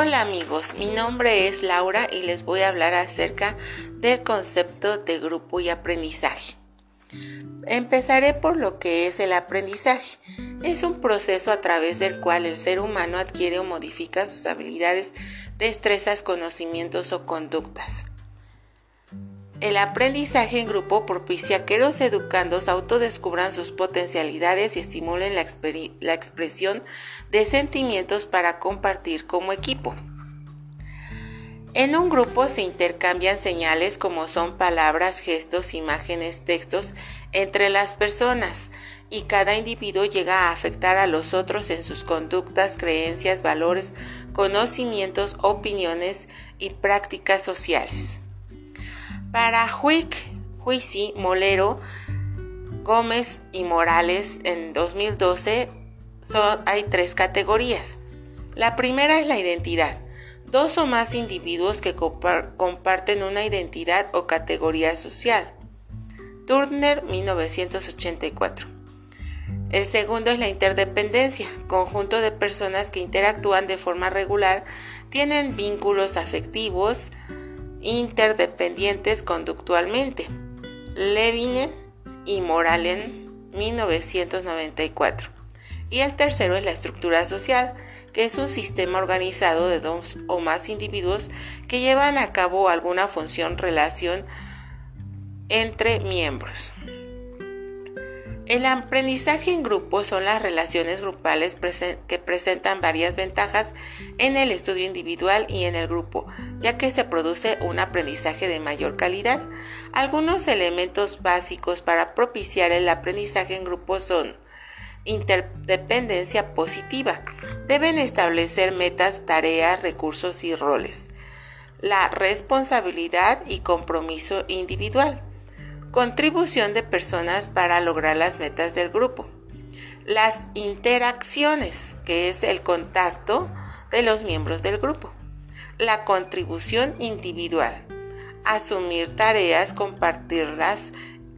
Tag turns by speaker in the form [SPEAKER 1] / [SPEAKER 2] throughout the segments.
[SPEAKER 1] Hola amigos, mi nombre es Laura y les voy a hablar acerca del concepto de grupo y aprendizaje. Empezaré por lo que es el aprendizaje. Es un proceso a través del cual el ser humano adquiere o modifica sus habilidades, destrezas, conocimientos o conductas. El aprendizaje en grupo propicia que los educandos autodescubran sus potencialidades y estimulen la, la, expresión de sentimientos para compartir como equipo. En un grupo se intercambian señales como son palabras, gestos, imágenes, textos entre las personas y cada individuo llega a afectar a los otros en sus conductas, creencias, valores, conocimientos, opiniones y prácticas sociales. Para Huic, Juicy, Molero, Gómez y Morales en 2012 hay tres categorías. La primera es la identidad. Dos o más individuos que comparten una identidad o categoría social. Turner, 1984. El segundo es la interdependencia, conjunto de personas que interactúan de forma regular, tienen vínculos afectivos, interdependientes conductualmente. Levine y Moralen, 1994. Y el tercero es la estructura social, que es un sistema organizado de dos o más individuos que llevan a cabo alguna función, relación entre miembros. El aprendizaje en grupo son las relaciones grupales que presentan varias ventajas en el estudio individual y en el grupo, ya que se produce un aprendizaje de mayor calidad. Algunos elementos básicos para propiciar el aprendizaje en grupo son interdependencia positiva. Deben establecer metas, tareas, recursos y roles. La responsabilidad y compromiso individual Contribución de personas para lograr las metas del grupo. Las interacciones, que es el contacto de los miembros del grupo. La contribución individual. Asumir tareas, compartirlas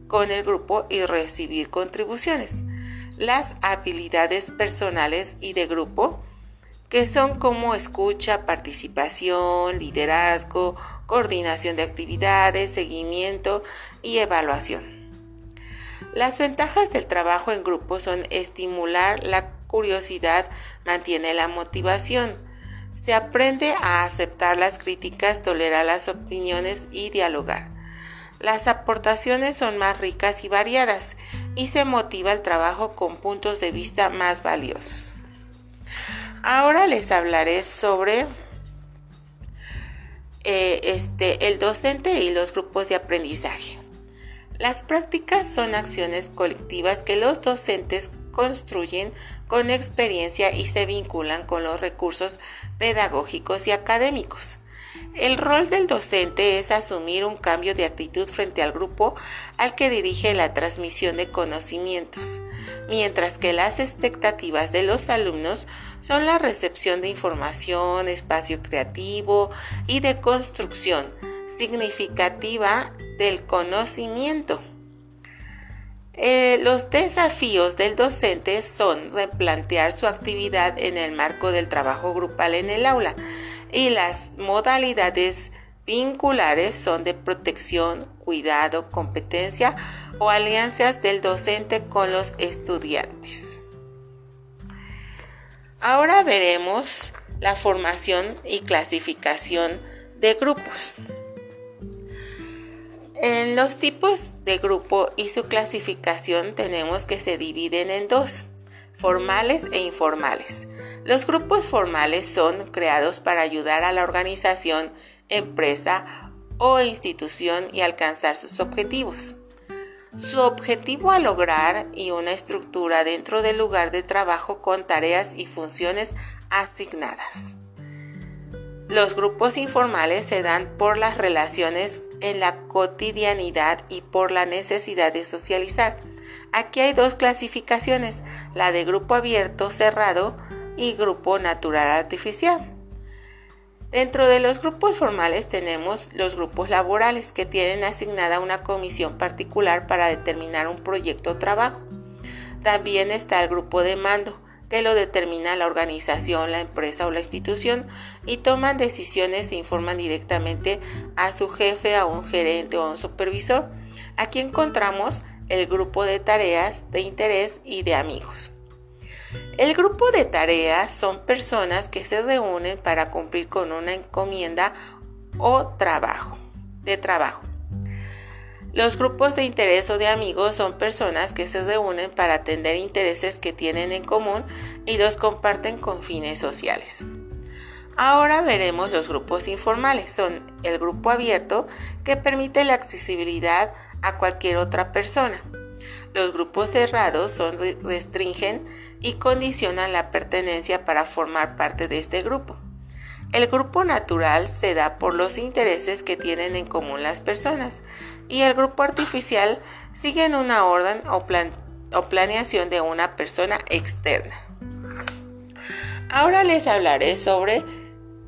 [SPEAKER 1] con el grupo y recibir contribuciones. Las habilidades personales y de grupo, que son como escucha, participación, liderazgo, coordinación de actividades, seguimiento y evaluación. Las ventajas del trabajo en grupo son estimular la curiosidad, mantiene la motivación, se aprende a aceptar las críticas, tolerar las opiniones y dialogar. Las aportaciones son más ricas y variadas y se motiva el trabajo con puntos de vista más valiosos. Ahora les hablaré sobre eh, este, el docente y los grupos de aprendizaje. Las prácticas son acciones colectivas que los docentes construyen con experiencia y se vinculan con los recursos pedagógicos y académicos. El rol del docente es asumir un cambio de actitud frente al grupo al que dirige la transmisión de conocimientos, mientras que las expectativas de los alumnos son la recepción de información, espacio creativo y de construcción significativa del conocimiento. Eh, los desafíos del docente son replantear su actividad en el marco del trabajo grupal en el aula y las modalidades vinculares son de protección, cuidado, competencia o alianzas del docente con los estudiantes. Ahora veremos la formación y clasificación de grupos. En los tipos de grupo y su clasificación tenemos que se dividen en dos, formales e informales. Los grupos formales son creados para ayudar a la organización, empresa o institución y alcanzar sus objetivos su objetivo a lograr y una estructura dentro del lugar de trabajo con tareas y funciones asignadas. Los grupos informales se dan por las relaciones en la cotidianidad y por la necesidad de socializar. Aquí hay dos clasificaciones, la de grupo abierto cerrado y grupo natural artificial. Dentro de los grupos formales tenemos los grupos laborales que tienen asignada una comisión particular para determinar un proyecto o trabajo. También está el grupo de mando que lo determina la organización, la empresa o la institución y toman decisiones e informan directamente a su jefe, a un gerente o a un supervisor. Aquí encontramos el grupo de tareas, de interés y de amigos. El grupo de tareas son personas que se reúnen para cumplir con una encomienda o trabajo, de trabajo. Los grupos de interés o de amigos son personas que se reúnen para atender intereses que tienen en común y los comparten con fines sociales. Ahora veremos los grupos informales. Son el grupo abierto que permite la accesibilidad a cualquier otra persona. Los grupos cerrados son restringen y condicionan la pertenencia para formar parte de este grupo. El grupo natural se da por los intereses que tienen en común las personas y el grupo artificial sigue en una orden o, o planeación de una persona externa. Ahora les hablaré sobre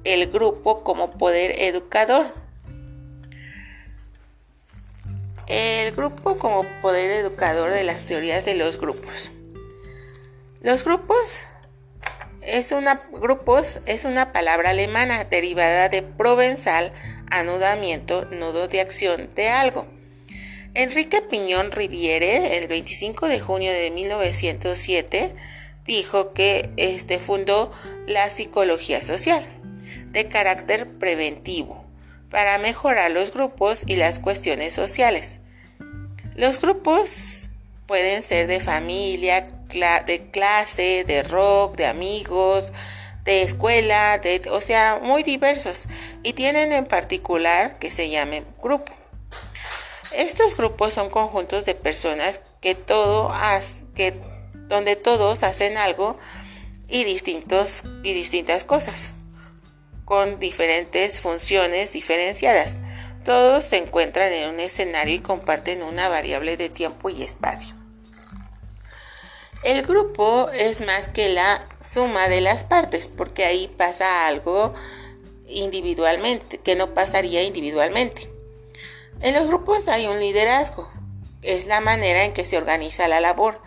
[SPEAKER 1] el grupo como poder educador. El grupo como poder educador de las teorías de los grupos. Los grupos es una, grupos es una palabra alemana derivada de provenzal, anudamiento, nudo de acción de algo. Enrique Piñón Riviere, el 25 de junio de 1907, dijo que este fundó la psicología social de carácter preventivo para mejorar los grupos y las cuestiones sociales. Los grupos pueden ser de familia, de clase, de rock, de amigos, de escuela, de, o sea, muy diversos y tienen en particular que se llamen grupo. Estos grupos son conjuntos de personas que todo que, donde todos hacen algo y, distintos, y distintas cosas, con diferentes funciones diferenciadas. Todos se encuentran en un escenario y comparten una variable de tiempo y espacio. El grupo es más que la suma de las partes, porque ahí pasa algo individualmente, que no pasaría individualmente. En los grupos hay un liderazgo, es la manera en que se organiza la labor.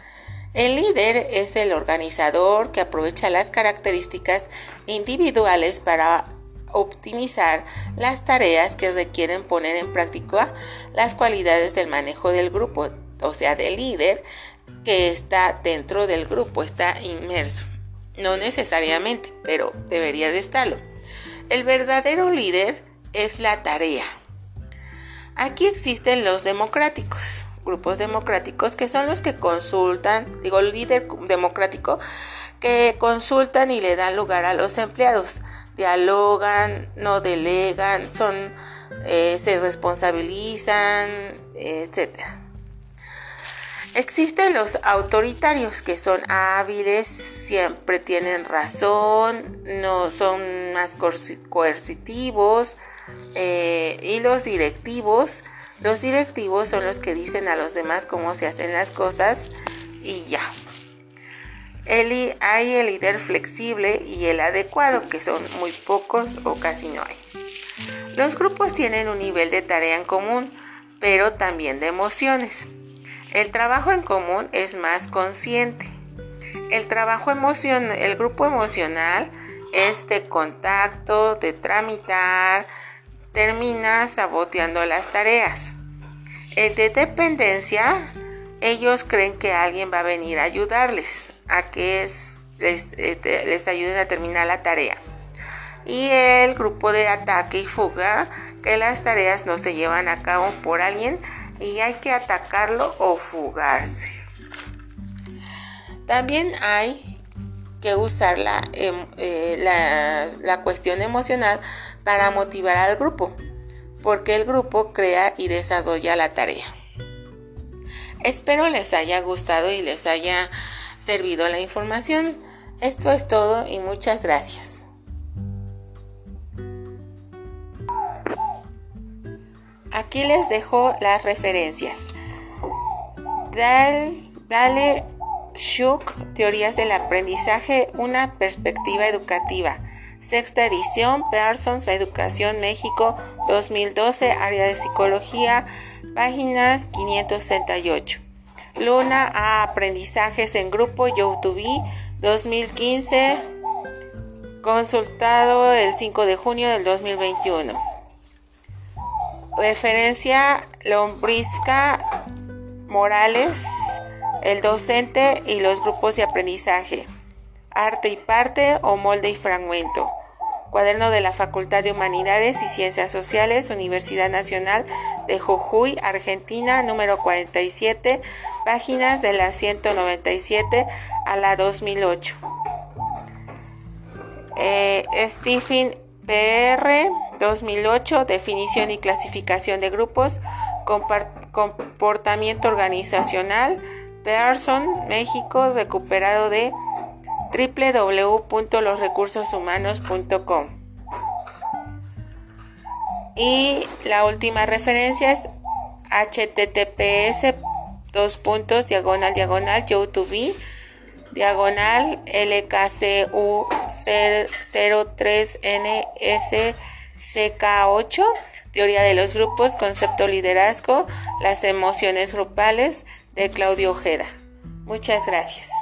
[SPEAKER 1] El líder es el organizador que aprovecha las características individuales para optimizar las tareas que requieren poner en práctica las cualidades del manejo del grupo, o sea, del líder que está dentro del grupo, está inmerso. No necesariamente, pero debería de estarlo. El verdadero líder es la tarea. Aquí existen los democráticos, grupos democráticos que son los que consultan, digo, el líder democrático, que consultan y le dan lugar a los empleados. Dialogan, no delegan, son, eh, se responsabilizan, etcétera. Existen los autoritarios que son hábiles, siempre tienen razón, no son más coercitivos. Eh, y los directivos, los directivos son los que dicen a los demás cómo se hacen las cosas y ya. Hay el líder flexible y el adecuado, que son muy pocos o casi no hay. Los grupos tienen un nivel de tarea en común, pero también de emociones. El trabajo en común es más consciente. El trabajo emocional, el grupo emocional es de contacto, de tramitar, termina saboteando las tareas. El de dependencia, ellos creen que alguien va a venir a ayudarles, a que les, eh, les ayuden a terminar la tarea. Y el grupo de ataque y fuga, que las tareas no se llevan a cabo por alguien, y hay que atacarlo o fugarse. También hay que usar la, em, eh, la, la cuestión emocional para motivar al grupo, porque el grupo crea y desarrolla la tarea. Espero les haya gustado y les haya servido la información. Esto es todo y muchas gracias. Aquí les dejo las referencias. Dale, Shuk, Teorías del Aprendizaje, una perspectiva educativa. Sexta edición, Parsons Educación México 2012, área de psicología, páginas 568. Luna a aprendizajes en grupo, YouTube, 2015, consultado el 5 de junio del 2021. Referencia Lombrisca Morales, el docente y los grupos de aprendizaje. Arte y parte o molde y fragmento. Cuaderno de la Facultad de Humanidades y Ciencias Sociales, Universidad Nacional de Jujuy, Argentina, número 47, páginas de la 197 a la 2008. Eh, Stephen PR 2008, definición y clasificación de grupos, comportamiento organizacional, Pearson, México, recuperado de www.losrecursoshumanos.com. Y la última referencia es https dos puntos diagonal diagonal youtube diagonal lkcu 03 nsck 8 teoría de los grupos concepto liderazgo las emociones grupales de Claudio Ojeda. Muchas gracias